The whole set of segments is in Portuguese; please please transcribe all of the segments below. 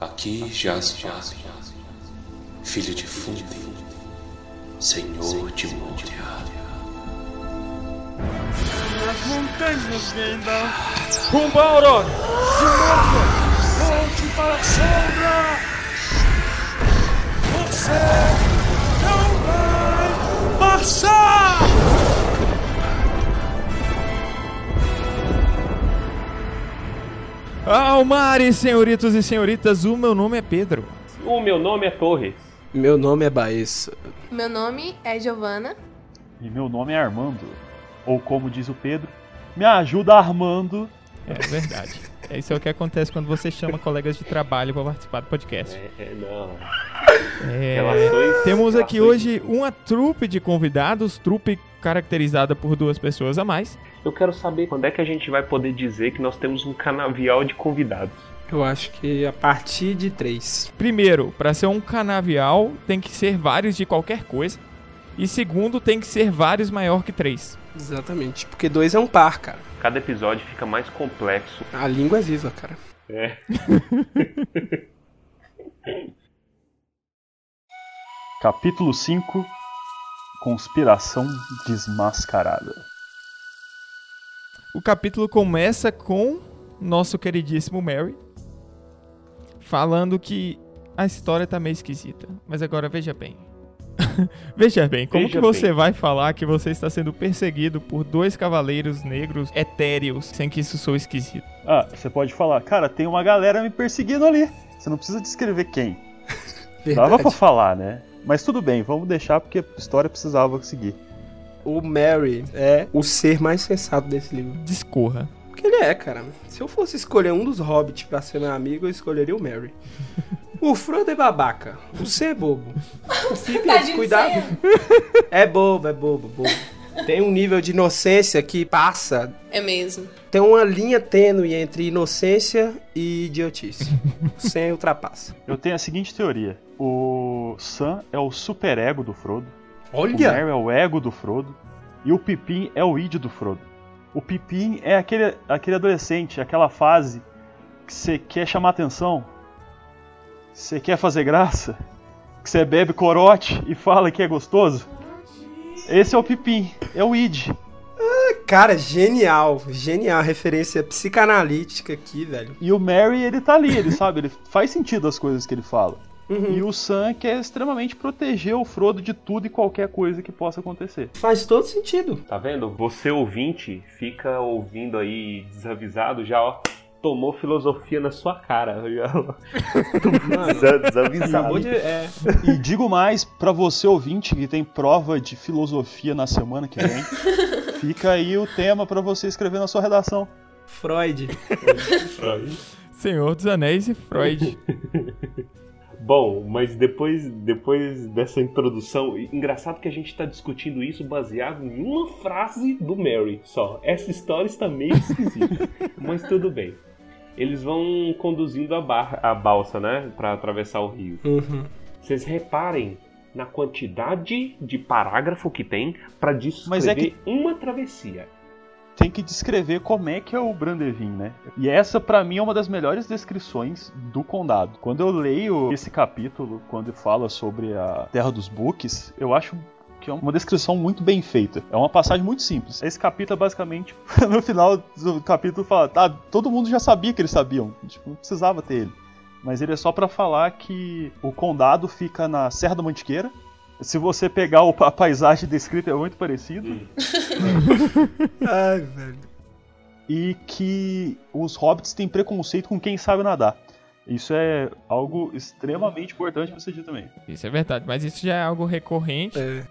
Aqui jaz Jabe, filho de Fundi, senhor de Moria. As montanhas! Rumo à Aurora! Silmaria! Volte para a sombra! Você não vai passar! Almares, senhoritos e senhoritas, o meu nome é Pedro. O meu nome é Torres. Meu nome é Baessa. Meu nome é Giovana. E meu nome é Armando. Ou como diz o Pedro, me ajuda Armando. É verdade. É isso é o que acontece quando você chama colegas de trabalho para participar do podcast. É, é, não. É, Relações- temos aqui relações- hoje uma trupe de convidados, trupe caracterizada por duas pessoas a mais. Eu quero saber quando é que a gente vai poder dizer que nós temos um canavial de convidados. Eu acho que a partir de três. Primeiro, para ser um canavial, tem que ser vários de qualquer coisa. E segundo, tem que ser vários maior que três. Exatamente. Porque dois é um par, cara. Cada episódio fica mais complexo. A língua é viva, cara. É. Capítulo 5 Conspiração Desmascarada. O capítulo começa com nosso queridíssimo Mary falando que a história tá meio esquisita. Mas agora veja bem. veja bem, como Veja que você bem. vai falar que você está sendo perseguido por dois cavaleiros negros etéreos sem que isso soe esquisito? Ah, você pode falar, cara, tem uma galera me perseguindo ali. Você não precisa descrever quem. Dava pra falar, né? Mas tudo bem, vamos deixar porque a história precisava seguir. O Mary é o ser mais sensato desse livro. Discorra. Porque ele é, cara. Se eu fosse escolher um dos hobbits pra ser meu amigo, eu escolheria o Mary. O Frodo é babaca. O Sam é bobo. O Pippin é descuidado. É bobo, é bobo, bobo. Tem um nível de inocência que passa. É mesmo. Tem uma linha tênue entre inocência e idiotice. O Sam ultrapassa. Eu tenho a seguinte teoria: o Sam é o superego do Frodo, o Olha! Merry é o ego do Frodo e o Pippin é o id do Frodo. O Pippin é aquele, aquele adolescente, aquela fase que você quer chamar atenção, você quer fazer graça, que você bebe corote e fala que é gostoso. Esse é o Pippin, é o id. Cara, genial. Genial. Referência psicanalítica aqui, velho. E o Mary, ele tá ali, ele sabe, ele faz sentido as coisas que ele fala. Uhum. E o Sam quer extremamente proteger o Frodo de tudo e qualquer coisa que possa acontecer. Faz todo sentido. Tá vendo? Você ouvinte fica ouvindo aí desavisado, já ó, tomou filosofia na sua cara. Desavisado. Acabou de. É. E digo mais pra você ouvinte que tem prova de filosofia na semana que vem, fica aí o tema pra você escrever na sua redação. Freud. Senhor dos Anéis e Freud. Bom, mas depois, depois dessa introdução, engraçado que a gente tá discutindo isso baseado em uma frase do Mary só. Essa história está meio esquisita, mas tudo bem. Eles vão conduzindo a, bar- a balsa, né, Pra atravessar o rio. Uhum. Vocês reparem na quantidade de parágrafo que tem pra descrever Mas é que- uma travessia. Tem que descrever como é que é o Brandevin, né? E essa pra mim é uma das melhores descrições do condado. Quando eu leio esse capítulo, quando fala sobre a Terra dos Books, eu acho que é uma descrição muito bem feita. É uma passagem muito simples. Esse capítulo é basicamente, no final do capítulo fala, tá, todo mundo já sabia que eles sabiam, tipo, não precisava ter ele. Mas ele é só pra falar que o condado fica na Serra da Mantiqueira. Se você pegar o- a paisagem descrita é muito parecido. Ai, velho. e que os hobbits têm preconceito com quem sabe nadar. Isso é algo extremamente importante pra você dizer também. Isso é verdade, mas isso já é algo recorrente. É.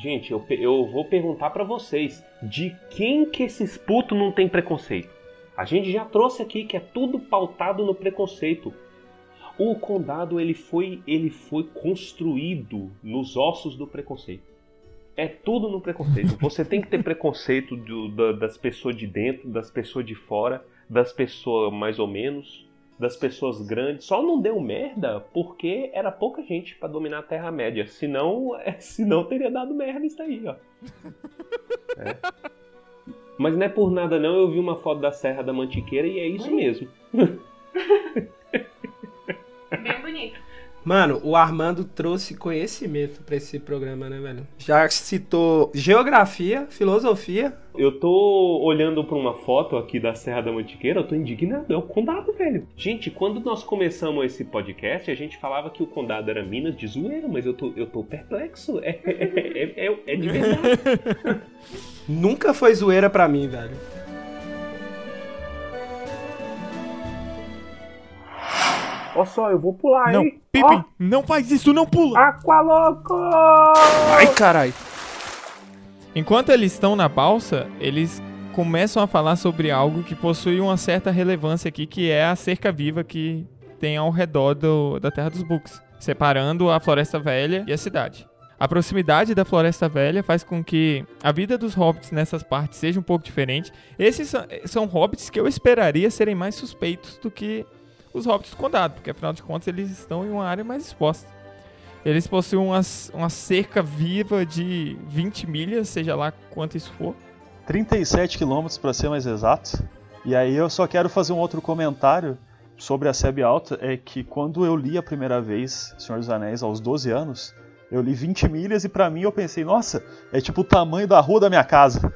Gente, eu, eu vou perguntar pra vocês, de quem que esses putos não tem preconceito? A gente já trouxe aqui que é tudo pautado no preconceito. O condado ele foi ele foi construído nos ossos do preconceito. É tudo no preconceito. Você tem que ter preconceito do- da- das pessoas de dentro, das pessoas de fora, das pessoas mais ou menos, das pessoas grandes. Só não deu merda porque era pouca gente pra dominar a Terra Média. Senão, é, senão teria dado merda isso aí, ó. É. Mas não é por nada não, eu vi uma foto da Serra da Mantiqueira e é isso mesmo. Mano, o Armando trouxe conhecimento pra esse programa, né, velho? Já citou geografia, filosofia. Eu tô olhando pra uma foto aqui da Serra da Mantiqueira, eu tô indignado. É o condado, velho. Gente, quando nós começamos esse podcast, a gente falava que o condado era Minas de zoeira, mas eu tô, eu tô perplexo. É, é, é, é- é de verdade. Nunca foi zoeira pra mim, velho. Ó só, eu vou pular, Não, hein? Pippin, não faz isso, não pula! Aqualoco! Ai, caralho. Enquanto eles estão na balsa, eles começam a falar sobre algo que possui uma certa relevância aqui, que é a cerca viva que tem ao redor do- da Terra dos Books, separando a Floresta Velha e a cidade. A proximidade da Floresta Velha faz com que a vida dos hobbits nessas partes seja um pouco diferente. Esses são, são hobbits que eu esperaria serem mais suspeitos do que os hobbits do condado, porque afinal de contas eles estão em uma área mais exposta. Eles possuem uma, uma cerca viva de 20 milhas, seja lá quanto isso for. 37 quilômetros para ser mais exato. E aí eu só quero fazer um outro comentário sobre a Sebe Alta, é que quando eu li a primeira vez Senhor dos Anéis aos 12 anos, eu li 20 milhas e pra mim eu pensei, nossa, é tipo o tamanho da rua da minha casa.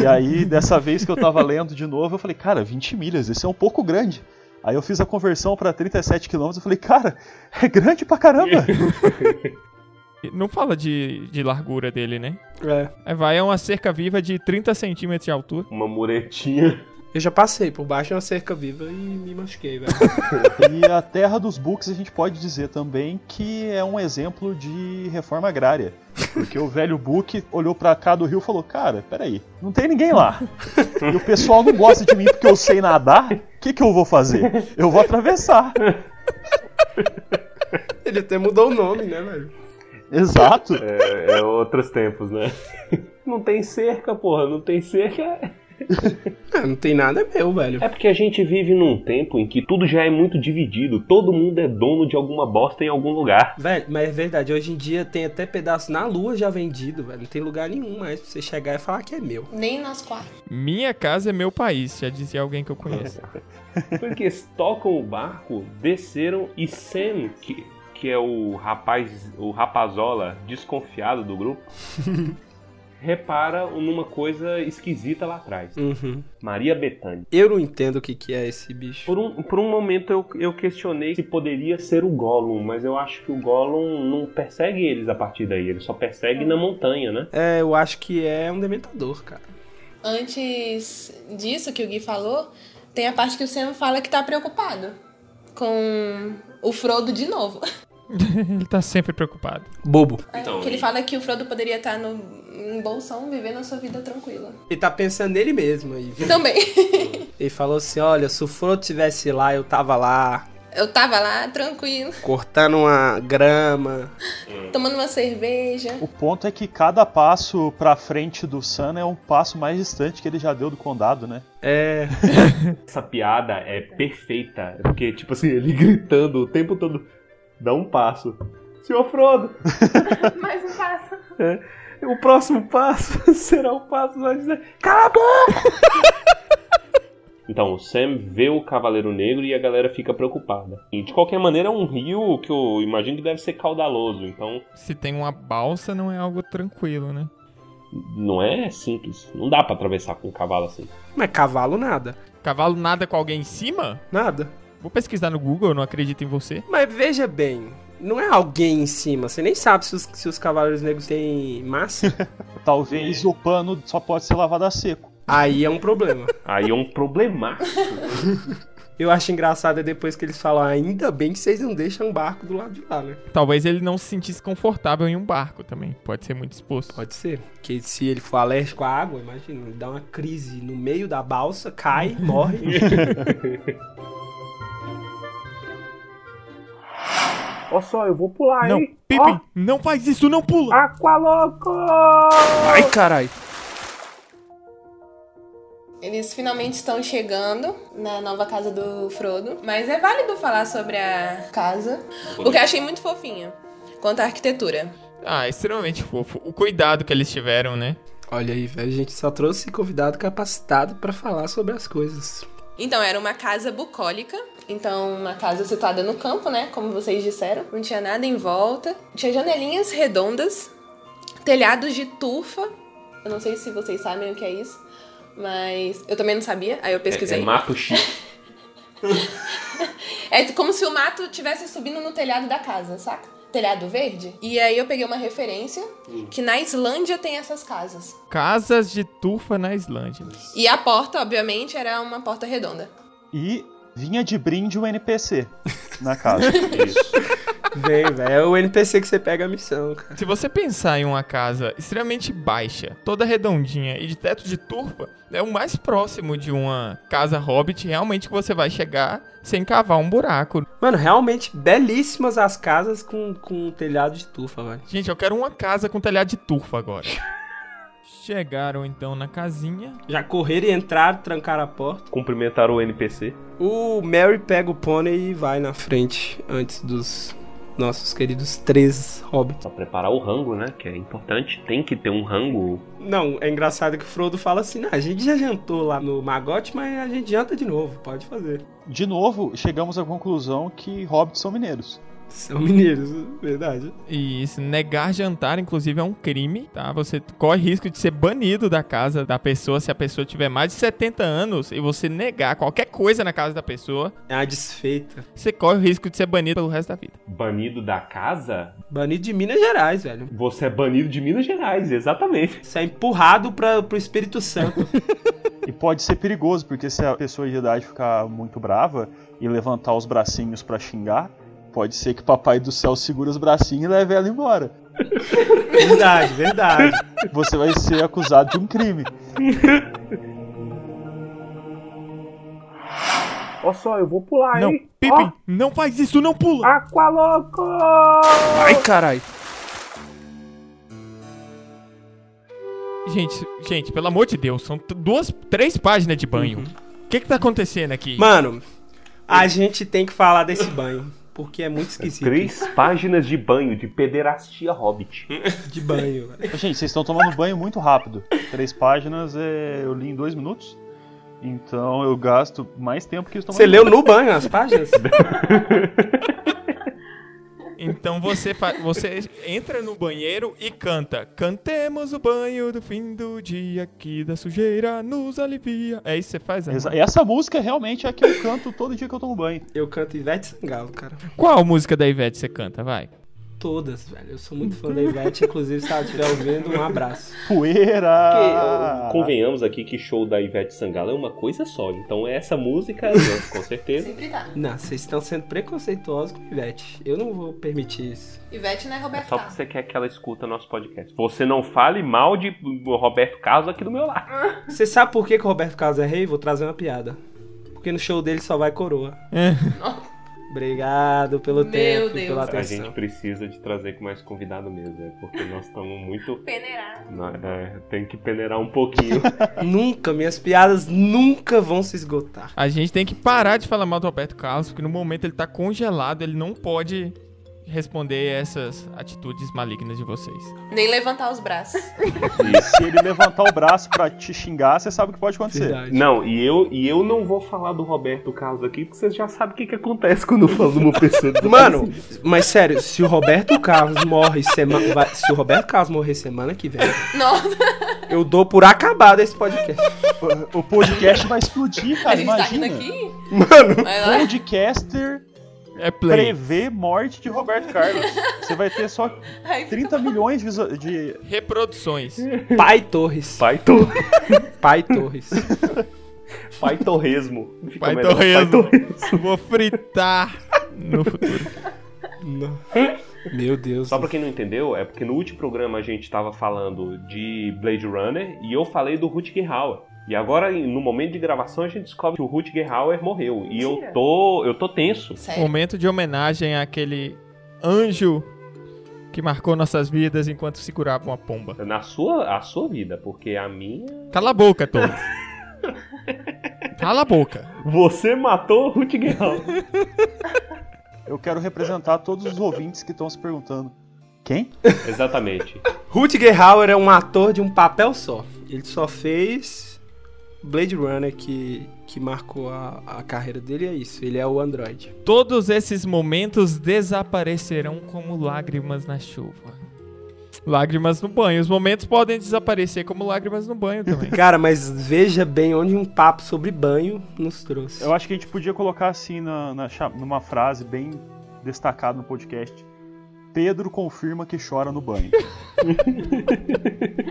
E aí dessa vez que eu tava lendo de novo, eu falei, cara, 20 milhas, isso é um pouco grande. Aí eu fiz a conversão pra 37 quilômetros e falei, cara, é grande pra caramba. Não fala de, de largura dele, né? É. Aí vai é uma cerca viva de 30 centímetros de altura. Uma muretinha. Eu já passei por baixo de uma cerca viva e me machuquei, velho. E a Terra dos Books a gente pode dizer também que é um exemplo de reforma agrária. Porque o velho Book olhou pra cá do rio e falou: Cara, peraí, não tem ninguém lá. E o pessoal não gosta de mim porque eu sei nadar. O que, que eu vou fazer? Eu vou atravessar. Ele até mudou o nome, né, velho? Exato. É, é outros tempos, né? Não tem cerca, porra. Não tem cerca. Ah, não tem nada, meu, velho. É porque a gente vive num tempo em que tudo já é muito dividido. Todo mundo é dono de alguma bosta em algum lugar. Velho, mas é verdade, hoje em dia tem até pedaço na lua já vendido, velho. Não tem lugar nenhum mais pra você chegar e falar que é meu. Nem nós quatro. Minha casa é meu país, já dizia alguém que eu conheço. Porque eles tocam o barco, desceram e Sam, que, que é o rapaz, o rapazola desconfiado do grupo, repara numa coisa esquisita lá atrás. Uhum. Maria Bethânia. Eu não entendo o que, que é esse bicho. Por um, por um momento eu, eu questionei se poderia ser o Gollum, mas eu acho que o Gollum não persegue eles a partir daí, ele só persegue na montanha, né? É, eu acho que é um dementador, cara. Antes disso que o Gui falou, tem a parte que o Sam fala que tá preocupado com o Frodo de novo. Ele tá sempre preocupado. Bobo. Então, que ele e- fala que o Frodo poderia estar no, em Bolsão, vivendo a sua vida tranquila. Ele tá pensando nele mesmo aí. viu? Também. Ele falou assim: olha, se o Frodo tivesse lá, eu tava lá, Eu tava lá, tranquilo, cortando uma grama. tomando uma cerveja. O ponto é que cada passo pra frente do Sam é um passo mais distante que ele já deu do condado, né? É. Essa piada é perfeita, porque, tipo assim, ele gritando o tempo todo, dá um passo. Senhor Frodo, Mais um passo. o próximo passo será o passo mais... Cala a boca! Então, o Sam vê o Cavaleiro Negro e a galera fica preocupada. E, de qualquer maneira, é um rio que eu imagino que deve ser caudaloso, então Se tem uma balsa, não é algo tranquilo, né? não é simples. Não dá pra atravessar com um cavalo assim. Mas cavalo nada. Cavalo nada com alguém em cima? Nada. Vou pesquisar no Google, eu não acredito em você. Mas veja bem, não é alguém em cima. Você nem sabe se os, se os cavaleiros negros têm massa. Talvez o pano só pode ser lavado a seco. Aí é um problema. Aí é um problemaço. Eu acho engraçado é depois que eles falam, ainda bem que vocês não deixam o barco do lado de lá, né? Talvez ele não se sentisse confortável em um barco também. Pode ser muito exposto. Pode ser. Porque se ele for alérgico à água, imagina, ele dá uma crise no meio da balsa, cai, morre. Ó só, eu vou pular, Não, hein? Pippin, não faz isso, não pula! Aqualoco! Ai, caralho. Eles finalmente estão chegando na nova casa do Frodo. Mas é válido falar sobre a casa, porque eu achei muito fofinha. Quanto à arquitetura. Ah, extremamente fofo. O cuidado que eles tiveram, né? Olha aí, velho, a gente só trouxe convidado capacitado pra falar sobre as coisas. Então, era uma casa bucólica. Então, uma casa situada no campo, né? Como vocês disseram. Não tinha nada em volta. Tinha janelinhas redondas, telhados de tufa. Eu não sei se vocês sabem o que é isso. Mas eu também não sabia, aí eu É, pesquisei. é mato chique. É como se o mato estivesse subindo no telhado da casa, saca? Telhado verde. E aí eu peguei uma referência que na Islândia tem essas casas. Casas de tufa na Islândia. E a porta, obviamente, era uma porta redonda. E vinha de brinde um NPC na casa. Isso. Vem, velho. É o NPC que você pega a missão, cara. Se você pensar em uma casa extremamente baixa, toda redondinha e de teto de turfa, é o mais próximo de uma casa hobbit realmente que você vai chegar sem cavar um buraco. Mano, realmente belíssimas as casas com, com telhado de tufa, velho. Gente, eu quero uma casa com telhado de turfa agora. Chegaram então na casinha. Já correram e entraram, trancaram a porta. Cumprimentaram o NPC. O Mary pega o pônei e vai na frente antes dos nossos queridos três hobbits. Pra preparar o rango, né? Que é importante. Tem que ter um rango. Não, é engraçado que o Frodo fala assim: "Não, a gente já jantou lá no Magote, mas a gente janta de novo, pode fazer. De novo, chegamos à conclusão que hobbits são mineiros. São mineiros, verdade. E se negar jantar, inclusive, é um crime, tá? Você corre risco de ser banido da casa da pessoa se a pessoa tiver mais de 70 anos e você negar qualquer coisa na casa da pessoa, É uma desfeita. você corre o risco de ser banido pelo resto da vida. Banido da casa? Banido de Minas Gerais, velho. Você é banido de Minas Gerais, exatamente. Você é empurrado pra, pro Espírito Santo. E pode ser perigoso, porque se a pessoa de idade ficar muito brava e levantar os bracinhos pra xingar, pode ser que o papai do céu segure os bracinhos e leve ela embora. verdade, verdade. Você vai ser acusado de um crime. Ó só, eu vou pular, Não, hein? Pippin, não faz isso, não pula! Aqualoco! Ai, caralho. Gente, gente, pelo amor de Deus, são duas, três páginas de banho. O que que tá acontecendo aqui? Mano, a gente tem que falar desse banho. Porque é muito esquisito. Três páginas de banho de pederastia hobbit. De banho, velho. Gente, vocês estão tomando banho muito rápido. Três páginas é, eu li em dois minutos. Então eu gasto mais tempo que tomando Você leu no banho as páginas? Então você, você entra no banheiro e canta. Cantemos o banho do fim do dia que da sujeira nos alivia. É isso que você faz, Armando? Essa música realmente é a que eu canto todo dia que eu tomo banho. Eu canto Ivete Sangalo, cara. Qual música da Ivete você canta? Vai. Todas, velho. Eu sou muito fã da Ivete. Inclusive, se ela estiver ouvindo, um abraço. Poeira! Porque, convenhamos aqui que show da Ivete Sangalo é uma coisa só. Então essa música, com certeza. Sempre tá. Não, vocês estão sendo preconceituosos com Ivete. Eu não vou permitir isso. Ivete não é É Roberto só porque você quer que ela escuta nosso podcast. Você não fale mal de Roberto Carlos aqui do meu lado. Você sabe por que, que o Roberto Carlos é rei? Vou trazer uma piada. Porque no show dele só vai coroa. Obrigado pelo Meu tempo, Deus. pela A atenção. gente precisa de trazer com mais convidado mesmo, é porque nós estamos muito. Peneirar. É, tem que peneirar um pouquinho. Nunca, minhas piadas nunca vão se esgotar. A gente tem que parar de falar mal do Roberto Carlos, porque no momento ele tá congelado, ele não pode responder essas atitudes malignas de vocês. Nem levantar os braços. Se ele levantar o braço pra te xingar, você sabe o que pode acontecer. Verdade. Não, e eu, e eu não vou falar do Roberto Carlos aqui, porque vocês já sabem o que, que acontece quando eu falo de uma pessoa Mano, mas sério, se o Roberto Carlos morre semana. vai- Se o Roberto Carlos morrer semana que vem, Nossa, eu dou por acabado esse podcast. O podcast vai explodir, a cara. gente tá rindo Imagina. aqui? Mano. Podcaster É play. prevê morte de Roberto Carlos. Você vai ter só Ai, 30 milhões de, de Reproduções. Pai Torres. Pai, tor... Pai Torres. Pai Torresmo. Pai. Torresmo. Vou fritar no futuro. Meu Deus. Só pra quem não entendeu, é porque no último programa a gente tava falando de Blade Runner e eu falei do Rutger Hauer. E agora, no momento de gravação, a gente descobre que o Rutger Hauer morreu. E eu tô, eu tô tenso. Sério. Momento de homenagem àquele anjo que marcou nossas vidas enquanto segurava uma pomba. Na sua, a sua vida, porque a minha... Cala a boca, Tom. Cala a boca. Você matou o Rutger Hauer. Eu quero representar todos os ouvintes que estão se perguntando. Quem? Exatamente. Rutger Hauer é um ator de um papel só. Ele só fez Blade Runner que, que marcou a, a carreira dele é isso. Ele é o Android. Todos esses momentos desaparecerão como lágrimas na chuva. Lágrimas no banho. Os momentos podem desaparecer como lágrimas no banho também. Cara, mas veja bem onde um papo sobre banho nos trouxe. Eu acho que a gente podia colocar assim na, na numa frase bem destacada no podcast. Pedro confirma que chora no banho.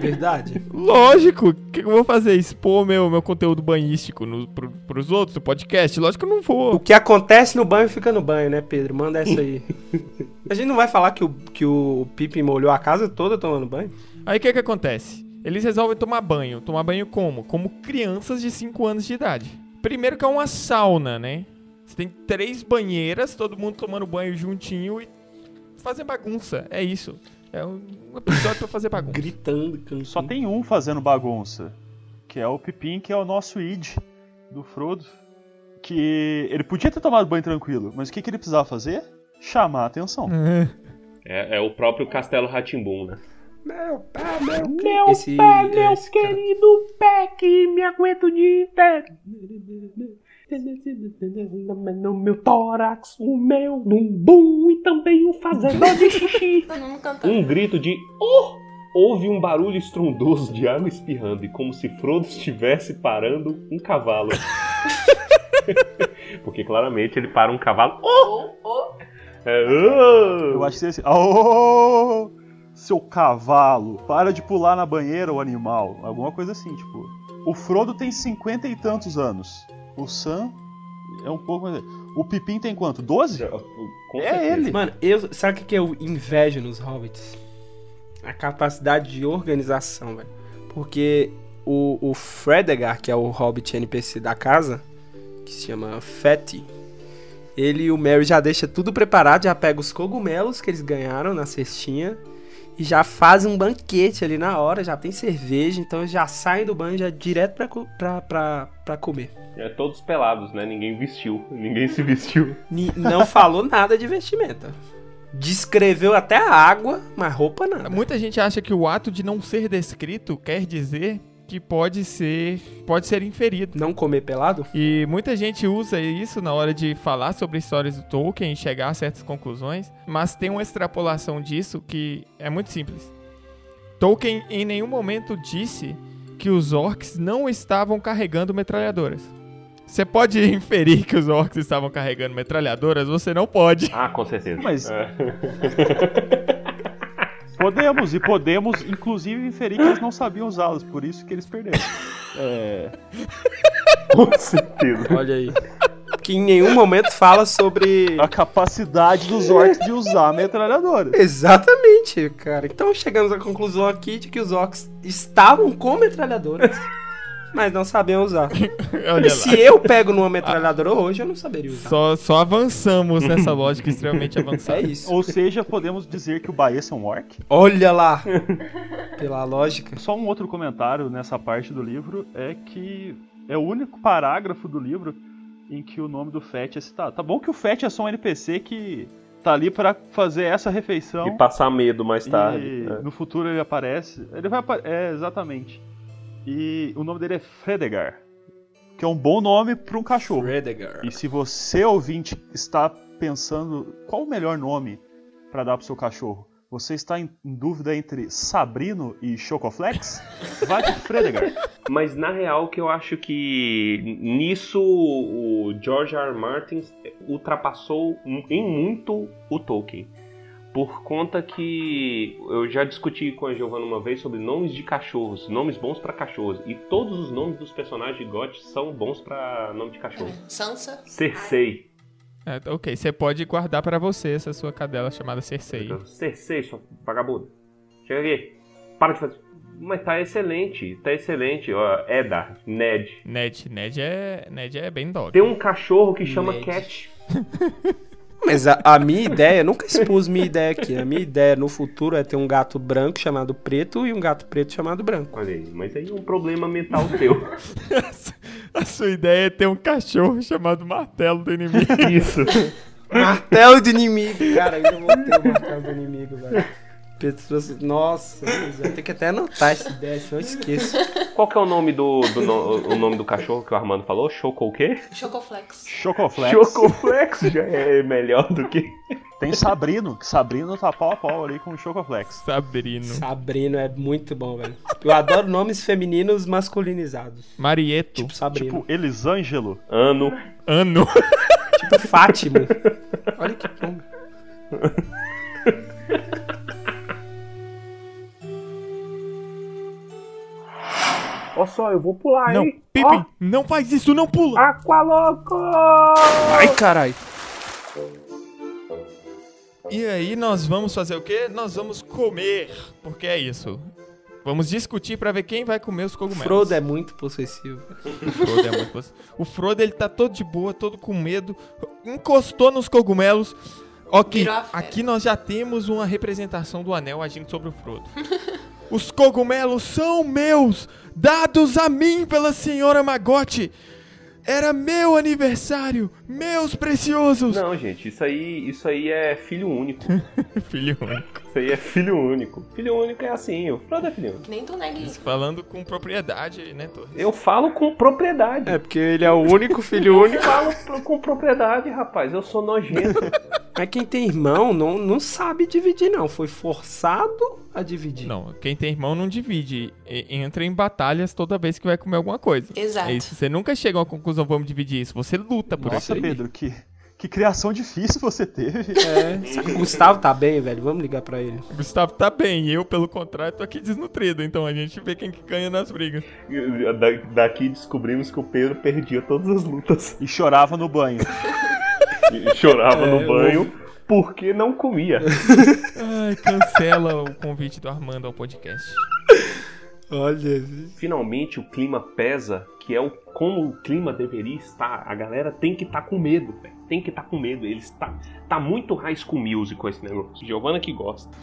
Verdade? Lógico, o que que eu vou fazer? Expor meu, meu conteúdo banhístico no, pro, pros outros do podcast? Lógico que eu não O vou. que acontece no banho fica no banho, né, Pedro? Manda essa aí. A gente não vai falar que o, que o Pipe molhou a casa toda tomando banho? Aí o que que acontece? Eles resolvem tomar banho. Tomar banho como? Como crianças de 5 anos de idade. Primeiro que é uma sauna, né? Você tem três banheiras, todo mundo tomando banho juntinho e fazer bagunça. É isso. É um episódio pra fazer bagunça. Gritando, cantando. Só tem um fazendo bagunça, que é o Pipim, que é o nosso id do Frodo. Que ele podia ter tomado banho tranquilo, mas o que, que ele precisava fazer? Chamar a atenção. É, é o próprio Castelo Ratimbum, né? Meu pé, meu Meu esse, pé, meu esse cara- querido pé que me aguento de pé. No meu tórax, o meu bumbum e também o fazedor de xixi. Um grito de oh! Houve um barulho estrondoso de água espirrando e como se Frodo estivesse parando um cavalo. Porque claramente ele para um cavalo. Oh! Oh, oh. É, oh! Eu acho que assim. Ô, seu cavalo, para de pular na banheira, o animal. Alguma coisa assim, tipo. O Frodo tem cinquenta e tantos anos. O Sam é um pouco mais. O Pipim tem quanto? 12? Com É certeza. ele. Mano, eu, sabe o que eu invejo nos Hobbits? A capacidade de organização, velho. Porque o, o Fredegar, que é o Hobbit NPC da casa, que se chama Fetty, ele e o Merry já deixa tudo preparado, já pega os cogumelos que eles ganharam na cestinha e já fazem um banquete ali na hora, já tem cerveja, então eles já saem do banho já direto pra, pra, pra, pra comer. É, todos pelados, né? Ninguém vestiu. Ninguém se vestiu. Ni- Não falou nada de vestimenta. Descreveu até a água, mas roupa nada. Muita gente acha que o ato de não ser descrito quer dizer que pode ser pode ser inferido. Não comer pelado? E muita gente usa isso na hora de falar sobre histórias do Tolkien e chegar a certas conclusões, mas tem uma extrapolação disso que é muito simples. Tolkien em nenhum momento disse que os orcs não estavam carregando metralhadoras. Você pode inferir que os orcs estavam carregando metralhadoras? Você não pode. Ah, com certeza. Mas- É. Podemos, e podemos, inclusive, inferir que eles não sabiam usá-las, por isso que eles perderam. É. Com certeza. Olha aí. Que em nenhum momento fala sobre. A capacidade dos orcs de usar metralhadora. Exatamente, cara. Então chegamos à conclusão aqui de que os orcs estavam com metralhadoras, mas não sabiam usar. Olha Se eu pego numa metralhadora hoje, eu não saberia usar. Só, só avançamos nessa lógica extremamente É avançada. isso. Ou seja, podemos dizer que o Baessa é um orc. Olha lá. Pela lógica. Só um outro comentário nessa parte do livro é que é o único parágrafo do livro em que o nome do Fett é citado. Tá bom que o Fett é só um NPC que tá ali pra fazer essa refeição. E passar medo mais tarde. E É. no futuro ele aparece. Ele vai É, exatamente. E o nome dele é Fredegar. Que é um bom nome pra um cachorro. Fredegar. E se você, ouvinte, está pensando qual o melhor nome para dar pro seu cachorro, você está em dúvida entre Sabrino e Chocoflex? Vai de Fredegar. Mas na real que eu acho que nisso o George R. R. Martin ultrapassou em muito o Tolkien. Por conta que eu já discuti com a Giovanna uma vez sobre nomes de cachorros, nomes bons pra cachorros, e todos os nomes dos personagens de GOT são bons pra nome de cachorro. Sansa. Cersei. É, ok, você pode guardar pra você essa sua cadela chamada Cersei. Cersei, sua vagabunda. Chega aqui. Para de fazer. Mas tá excelente, tá excelente. Ó, Eda, Ned. Ned, Ned é, Ned é bem dog. Tem um cachorro que chama Ned. Cat. Mas a, a minha ideia, eu nunca expus minha ideia aqui. A minha ideia no futuro é ter um gato branco chamado preto e um gato preto chamado branco. Olha aí, mas aí é um problema mental teu. A sua ideia é ter um cachorro chamado Martelo do Inimigo. Isso. Martelo do inimigo. Cara, eu vou ter o martelo do inimigo, velho. Pessoas- Nossa, eu tenho que até anotar essa ideia, senão eu esqueço. Qual que é o nome do, do no- o nome do cachorro que o Armando falou? Choco o quê? Chocoflex. Chocoflex. Chocoflex já é melhor do que. Tem Sabrino, que Sabrino tá pau a pau ali com o Chocoflex. Sabrino. Sabrino é muito bom, velho. Eu adoro nomes femininos masculinizados. Marieto. Tipo Sabrino. Tipo, Elisângelo. Ano. Ano. Tipo Fátimo. Olha que bom. Ó só, eu vou pular, Não, hein? Pippin, não faz isso, não pula. Aqualoco! Ai, caralho. E aí nós vamos fazer o quê? Nós vamos comer, porque é isso. Vamos discutir pra ver quem vai comer os cogumelos. Frodo é muito possessivo. O Frodo é muito poss- O Frodo, ele tá todo de boa, todo com medo. Encostou nos cogumelos. Ok, aqui nós já temos uma representação do anel agindo sobre o Frodo. Os cogumelos são meus, dados a mim pela senhora Magote. Era meu aniversário, meus preciosos. Não, gente, isso aí, isso aí é filho único. Filho único. Isso aí é filho único. Filho único é assim, o Frodo é filho único. Nem tu nega isso. Falando com propriedade, né, Torres? Eu falo com propriedade. É porque ele é o único filho Eu único. falo pro- com propriedade, rapaz. Eu sou nojento. Mas quem tem irmão não, não sabe dividir, não. Foi forçado a dividir. Não, quem tem irmão não divide. E- entra em batalhas toda vez que vai comer alguma coisa. Exato. É isso. Você nunca chega a uma conclusão, vamos dividir isso. Você luta por isso. Nossa, Pedro, que, que criação difícil você teve. É. O Gustavo tá bem, velho. Vamos ligar pra ele. O Gustavo tá bem, eu, pelo contrário, tô aqui desnutrido. Então a gente vê quem que ganha nas brigas. Da- Daqui descobrimos que o Pedro perdia todas as lutas. E chorava no banho. E chorava É, no eu banho porque não comia. Ai, cancela o convite do Armando ao podcast. Olha. Finalmente o clima pesa, que é o como o clima deveria estar. A galera tem que estar com medo, velho. Tem que estar com medo. Eles tá, tá muito high school musical esse negócio. Giovana que gosta.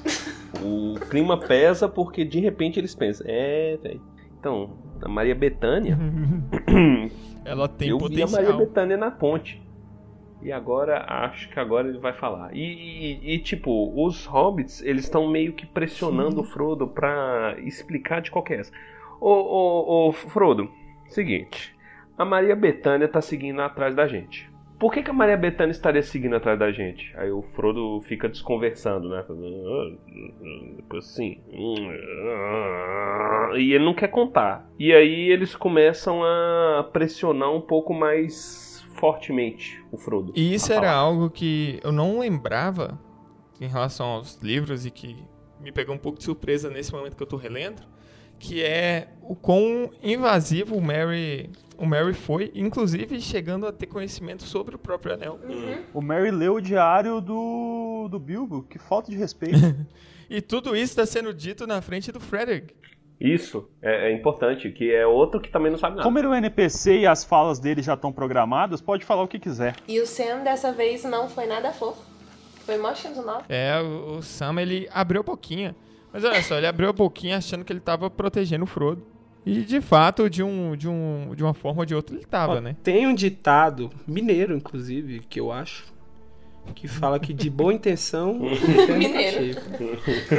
O clima pesa porque de repente eles pensam, é, velho. Então, a Maria Bethânia, Ela tem eu vi a Maria potencial. Bethânia na ponte. E agora, acho que agora ele vai falar. E, e- e, tipo, os hobbits, eles estão meio que pressionando o Frodo pra explicar de qual que é essa. Ô, ô, ô, Frodo, seguinte. A Maria Bethânia tá seguindo atrás da gente. Por que, que a Maria Bethânia estaria seguindo atrás da gente? Aí o Frodo fica desconversando, né? Falando, "Ah, Depois assim. E ele não quer contar. E aí eles começam a pressionar um pouco mais fortemente o Frodo. E isso era algo que eu não lembrava em relação aos livros e que me pegou um pouco de surpresa nesse momento que eu tô relendo, que é o quão invasivo o Mary, o Mary foi, inclusive chegando a ter conhecimento sobre o próprio anel. O Mary leu o diário do, do Bilbo. Que falta de respeito. E tudo isso está sendo dito na frente do Frederick. Isso é, é importante, que é outro que também não sabe nada. Como ele é um NPC e as falas dele já estão programadas, pode falar o que quiser. E o Sam dessa vez não foi nada fofo. Foi mó nova. É, o, o Sam ele abriu a boquinha. Mas olha só, ele abriu a boquinha achando que ele tava protegendo o Frodo. E de fato, de, um, de, um, de uma forma ou de outra, ele tava, Ó, né? Tem um ditado, mineiro inclusive, que eu acho, que fala que de boa intenção. o inferno tá Mineiro.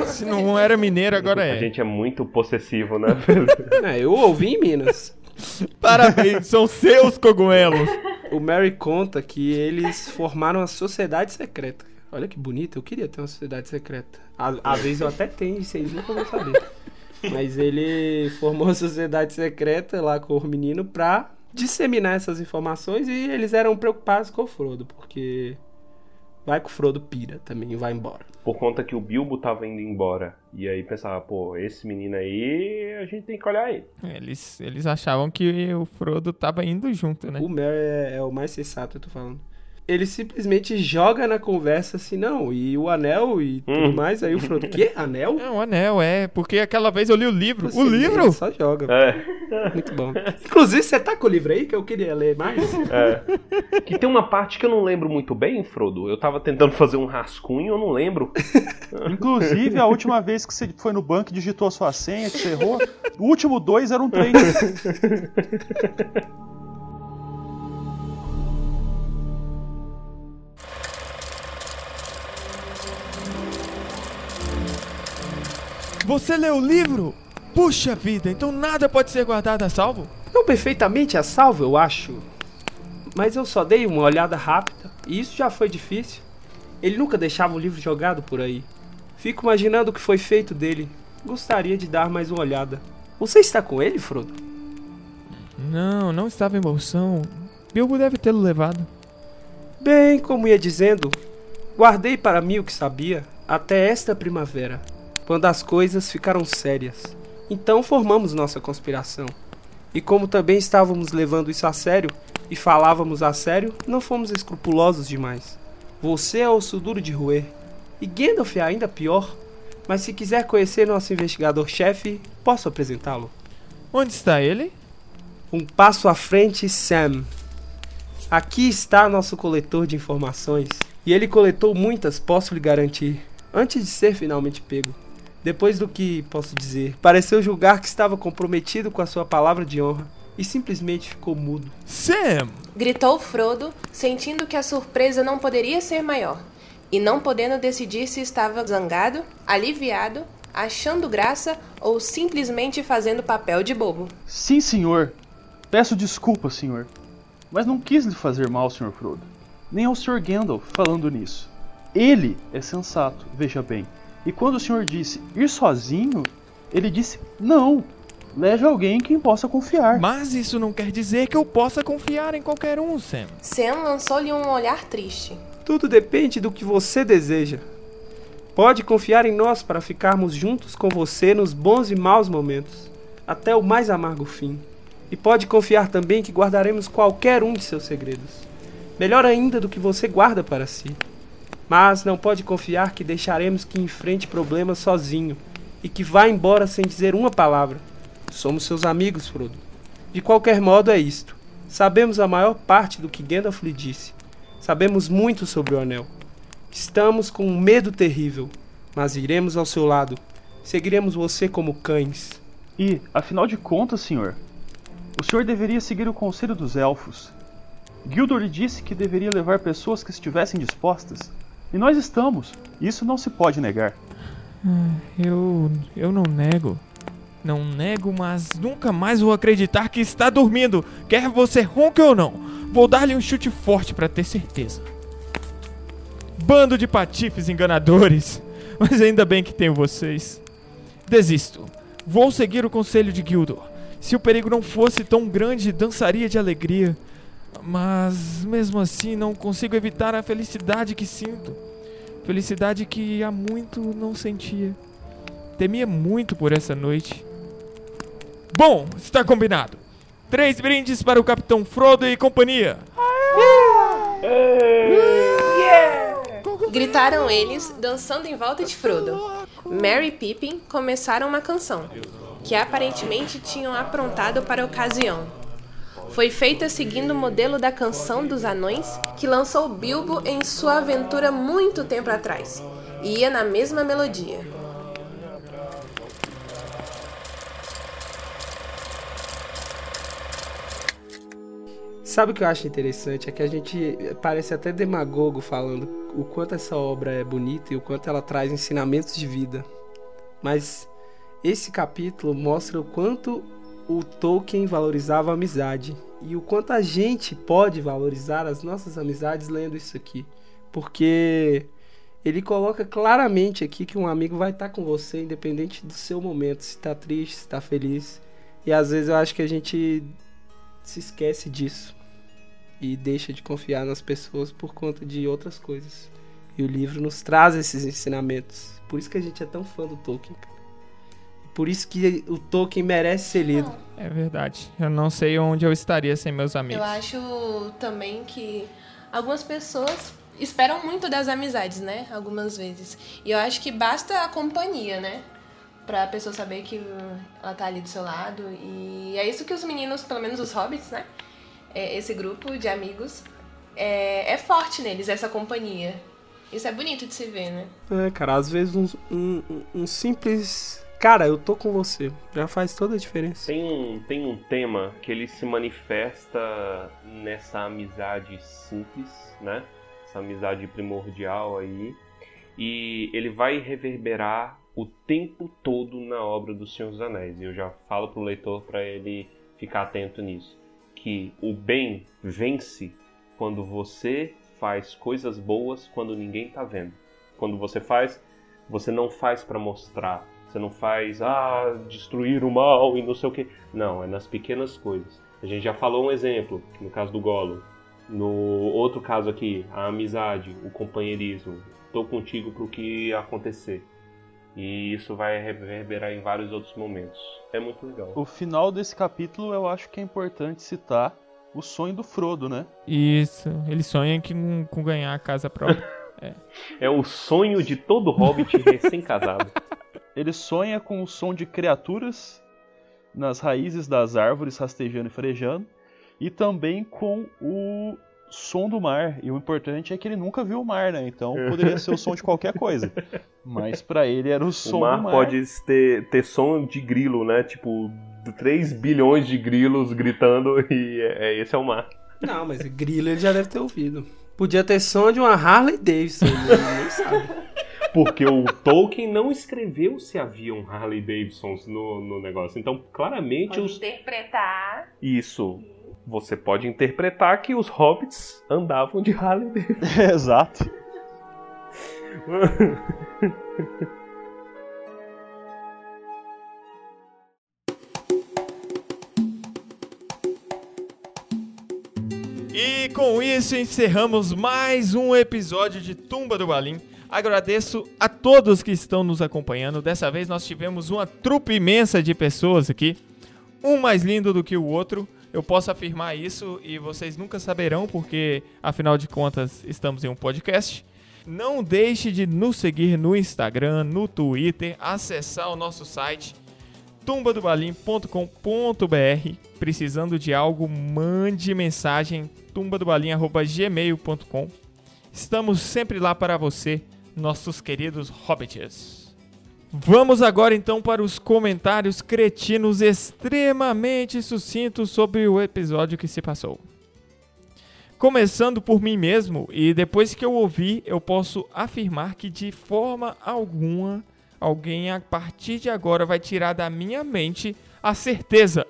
Se não era mineiro, agora A é. gente é muito possessivo, né? É, eu ouvi em Minas. Parabéns, são seus cogumelos. O Mary conta que eles formaram uma sociedade secreta. Olha que bonito, eu queria ter uma sociedade secreta. Às vezes eu até tenho, e vocês nunca vão saber. Mas ele formou uma sociedade secreta lá com o menino pra disseminar essas informações e eles eram preocupados com o Frodo, porque vai que o Frodo pira também e vai embora. Por conta que o Bilbo tava indo embora. E aí pensava, pô, esse menino aí, a gente tem que olhar ele. Eles, eles achavam que o Frodo tava indo junto, né? O Mary é, é o mais sensato, eu tô falando. Ele simplesmente joga na conversa assim, não, e o anel e tudo Hum. mais. Aí o Frodo, que? Anel? É, o anel, é. Porque aquela vez eu li o livro. Você o livro? Só joga. É, Muito bom. Inclusive, você tá com o livro aí que eu queria ler mais? é. Que tem uma parte que eu não lembro muito bem, Frodo. Eu tava tentando fazer um rascunho, eu não lembro. Inclusive, a última vez que você foi no banco e digitou a sua senha, que você errou, o último dois eram três. Você leu o livro? Puxa vida, então nada pode ser guardado a salvo? Não perfeitamente a salvo, eu acho. Mas eu só dei uma olhada rápida, e isso já foi difícil. Ele nunca deixava o livro jogado por aí. Fico imaginando o que foi feito dele. Gostaria de dar mais uma olhada. Você está com ele, Frodo? Não, não estava em bolsão. Bilbo deve tê-lo levado. Bem, como ia dizendo, guardei para mim o que sabia até esta primavera, quando as coisas ficaram sérias. Então formamos nossa conspiração. E como também estávamos levando isso a sério e falávamos a sério, não fomos escrupulosos demais. Você é osso duro de roer. E Gandalf é ainda pior. Mas se quiser conhecer nosso investigador-chefe, posso apresentá-lo. Onde está ele? Um passo à frente, Sam. Aqui está nosso coletor de informações. E ele coletou muitas, posso lhe garantir, antes de ser finalmente pego. Depois do que posso dizer, pareceu julgar que estava comprometido com a sua palavra de honra e simplesmente ficou mudo. Sam! Gritou Frodo, sentindo que a surpresa não poderia ser maior, e não podendo decidir se estava zangado, aliviado, achando graça ou simplesmente fazendo papel de bobo. Sim, senhor. Peço desculpa, senhor. Mas não quis lhe fazer mal, senhor Frodo. Nem ao Sr. Gandalf falando nisso. Ele é sensato, veja bem. E quando o senhor disse ir sozinho, ele disse não. Leve alguém em quem possa confiar. Mas isso não quer dizer que eu possa confiar em qualquer um, Sam. Sam lançou-lhe um olhar triste. Tudo depende do que você deseja. Pode confiar em nós para ficarmos juntos com você nos bons e maus momentos, até o mais amargo fim. E pode confiar também que guardaremos qualquer um de seus segredos. Melhor ainda do que você guarda para si. Mas não pode confiar que deixaremos que enfrente problemas sozinho e que vá embora sem dizer uma palavra. Somos seus amigos, Frodo. De qualquer modo é isto. Sabemos a maior parte do que Gandalf lhe disse. Sabemos muito sobre o anel. Estamos com um medo terrível, mas iremos ao seu lado. Seguiremos você como cães. E, afinal de contas, senhor, o senhor deveria seguir o conselho dos elfos. Gildor lhe disse que deveria levar pessoas que estivessem dispostas. E nós estamos. Isso não se pode negar. Eu. eu não nego. Não nego, mas nunca mais vou acreditar que está dormindo, quer você ronque ou não. Vou dar-lhe um chute forte para ter certeza. Bando de patifes enganadores. Mas ainda bem que tenho vocês. Desisto. Vou seguir o conselho de Gildor. Se o perigo não fosse tão grande, dançaria de alegria. Mas mesmo assim não consigo evitar a felicidade que sinto. Felicidade que há muito não sentia. Temia muito por essa noite. Bom, está combinado. Três brindes para o Capitão Frodo e companhia. Gritaram eles, dançando em volta de Frodo. Merry e Pippin começaram uma canção, que aparentemente tinham aprontado para a ocasião. Foi feita seguindo o modelo da canção dos anões que lançou Bilbo em sua aventura muito tempo atrás. E ia na mesma melodia. Sabe o que eu acho interessante? É que a gente parece até demagogo falando o quanto essa obra é bonita e o quanto ela traz ensinamentos de vida. Mas esse capítulo mostra o quanto o Tolkien valorizava a amizade e o quanto a gente pode valorizar as nossas amizades lendo isso aqui. Porque ele coloca claramente aqui que um amigo vai estar com você independente do seu momento, se está triste, se está feliz. E às vezes eu acho que a gente se esquece disso e deixa de confiar nas pessoas por conta de outras coisas. E o livro nos traz esses ensinamentos. Por isso que a gente é tão fã do Tolkien. Por isso que o Tolkien merece ser lido. É verdade. Eu não sei onde eu estaria sem meus amigos. Eu acho também que algumas pessoas esperam muito das amizades, né? Algumas vezes. E eu acho que basta a companhia, né? Pra pessoa saber que ela tá ali do seu lado. E é isso que os meninos, pelo menos os hobbits, né? É, esse grupo de amigos é, é forte neles, essa companhia. Isso é bonito de se ver, né? É, cara, às vezes um, um, um simples. Cara, eu tô com você. Já faz toda a diferença. Tem um, tem um tema que ele se manifesta nessa amizade simples, né? Essa amizade primordial aí. E ele vai reverberar o tempo todo na obra do Senhor dos Anéis. E eu já falo pro leitor para ele ficar atento nisso, que o bem vence quando você faz coisas boas quando ninguém tá vendo. Quando você faz, você não faz para mostrar, você não faz ah, destruir o mal e não sei o que. Não, é nas pequenas coisas. A gente já falou um exemplo, no caso do Golo. No outro caso aqui, a amizade, o companheirismo. Tô contigo pro que acontecer. E isso vai reverberar em vários outros momentos. É muito legal. O final desse capítulo eu acho que é importante citar o sonho do Frodo, né? Isso. Ele sonha que, com, com ganhar a casa própria. É o sonho de todo hobbit recém-casado. Ele sonha com o som de criaturas nas raízes das árvores rastejando e farejando, e também com o som do mar. E o importante é que ele nunca viu o mar, né? Então poderia ser o som de qualquer coisa. Mas pra ele era o som o mar, do mar. pode ter, ter som de grilo, né? Tipo, 3 bilhões de grilos gritando e é, é- esse é o mar. Não, mas grilo ele já deve ter ouvido. Podia ter som de uma Harley Davidson, ele nem sabe. Porque o Tolkien não escreveu se haviam Harley Davidsons no, no negócio. Então, claramente, os... interpretar. isso. Você pode interpretar que os hobbits andavam de Harley Davidson. Exato. E com isso encerramos mais um episódio de Tumba do Balim. Agradeço a todos que estão nos acompanhando. Dessa vez nós tivemos uma trupe imensa de pessoas aqui, um mais lindo do que o outro. Eu posso afirmar isso e vocês nunca saberão, porque afinal de contas estamos em um podcast. Não deixe de nos seguir no Instagram, no Twitter, acessar o nosso site tumbadobalim.com.br. Precisando de algo, mande mensagem tumbadobalim.gmail.com. Estamos sempre lá para você, nossos queridos hobbits. Vamos agora então para os comentários cretinos extremamente sucintos sobre o episódio que se passou. Começando por mim mesmo, e depois que eu ouvi, eu posso afirmar que de forma alguma alguém a partir de agora vai tirar da minha mente a certeza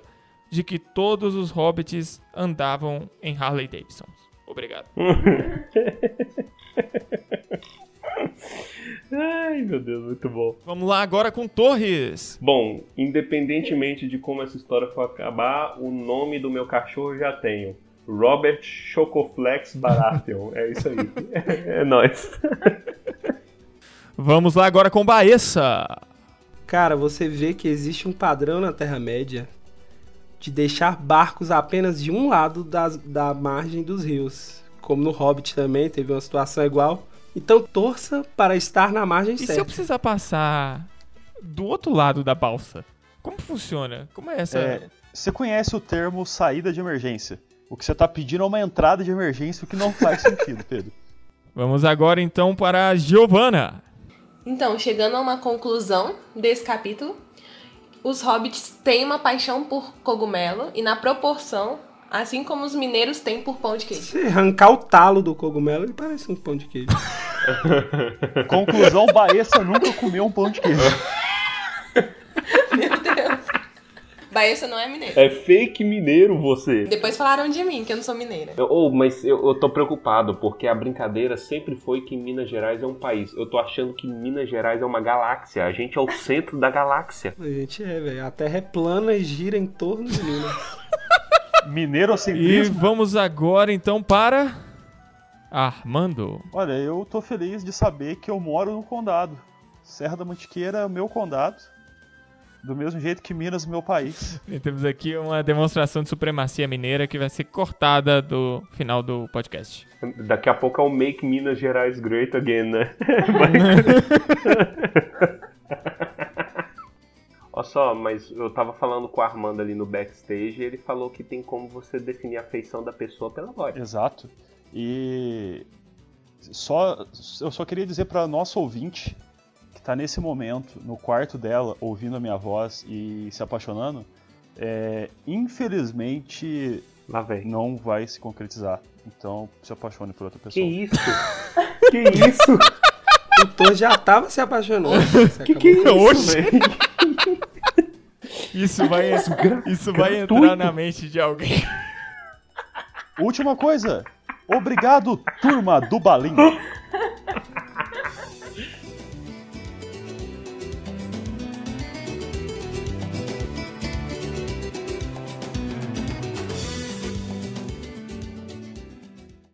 de que todos os hobbits andavam em Harley Davidson. Obrigado. Ai, meu Deus, muito bom. Vamos lá agora com Torres. Bom, independentemente de como essa história for acabar, o nome do meu cachorro eu já tenho. Robert Chocoflex Baratheon. É isso aí. É, nóis. Vamos lá agora com Baessa. Cara, você vê que existe um padrão na Terra-média de deixar barcos apenas de um lado das, da margem dos rios. Como no Hobbit também teve uma situação igual. Então torça para estar na margem E se eu certa. precisar passar do outro lado da balsa? Como funciona? Como é essa? É, você conhece o termo saída de emergência? O que você tá pedindo é uma entrada de emergência, o que não faz sentido, Pedro. Vamos agora então para a Giovanna. Então, chegando a uma conclusão desse capítulo, os hobbits têm uma paixão por cogumelo e na proporção, assim como os mineiros têm por pão de queijo. Se arrancar o talo do cogumelo, ele parece um pão de queijo. Conclusão, Baessa nunca comeu um pão de queijo. Meu Deus. Baessa não é mineiro. É fake mineiro você. Depois falaram de mim, que eu não sou mineira. Eu- oh, mas eu, eu tô preocupado, porque a brincadeira sempre foi que Minas Gerais é um país. Eu tô achando que Minas Gerais é uma galáxia. A gente é o centro da galáxia. A gente é, velho. A Terra é plana e gira em torno de Minas. Mineiro E vamos agora então para Armando. Olha, eu tô feliz de saber que eu moro no condado. Serra da Mantiqueira é o meu condado. Do mesmo jeito que Minas meu país. E temos aqui uma demonstração de supremacia mineira que vai ser cortada do final do podcast. Daqui a pouco é o Make Minas Gerais Great Again, né? Só, mas eu tava falando com o Armando ali no backstage e ele falou que tem como você definir a feição da pessoa pela voz. Exato. E só eu só queria dizer para nosso ouvinte que tá nesse momento no quarto dela ouvindo a minha voz e se apaixonando, é, infelizmente Lá vem. não vai se concretizar. Então se apaixone por outra Que pessoa. isso? que isso? tutor já tava se apaixonando. Que que é isso, Oxe. Isso vai, isso vai entrar na mente de alguém. Última coisa. Obrigado, turma do Balim.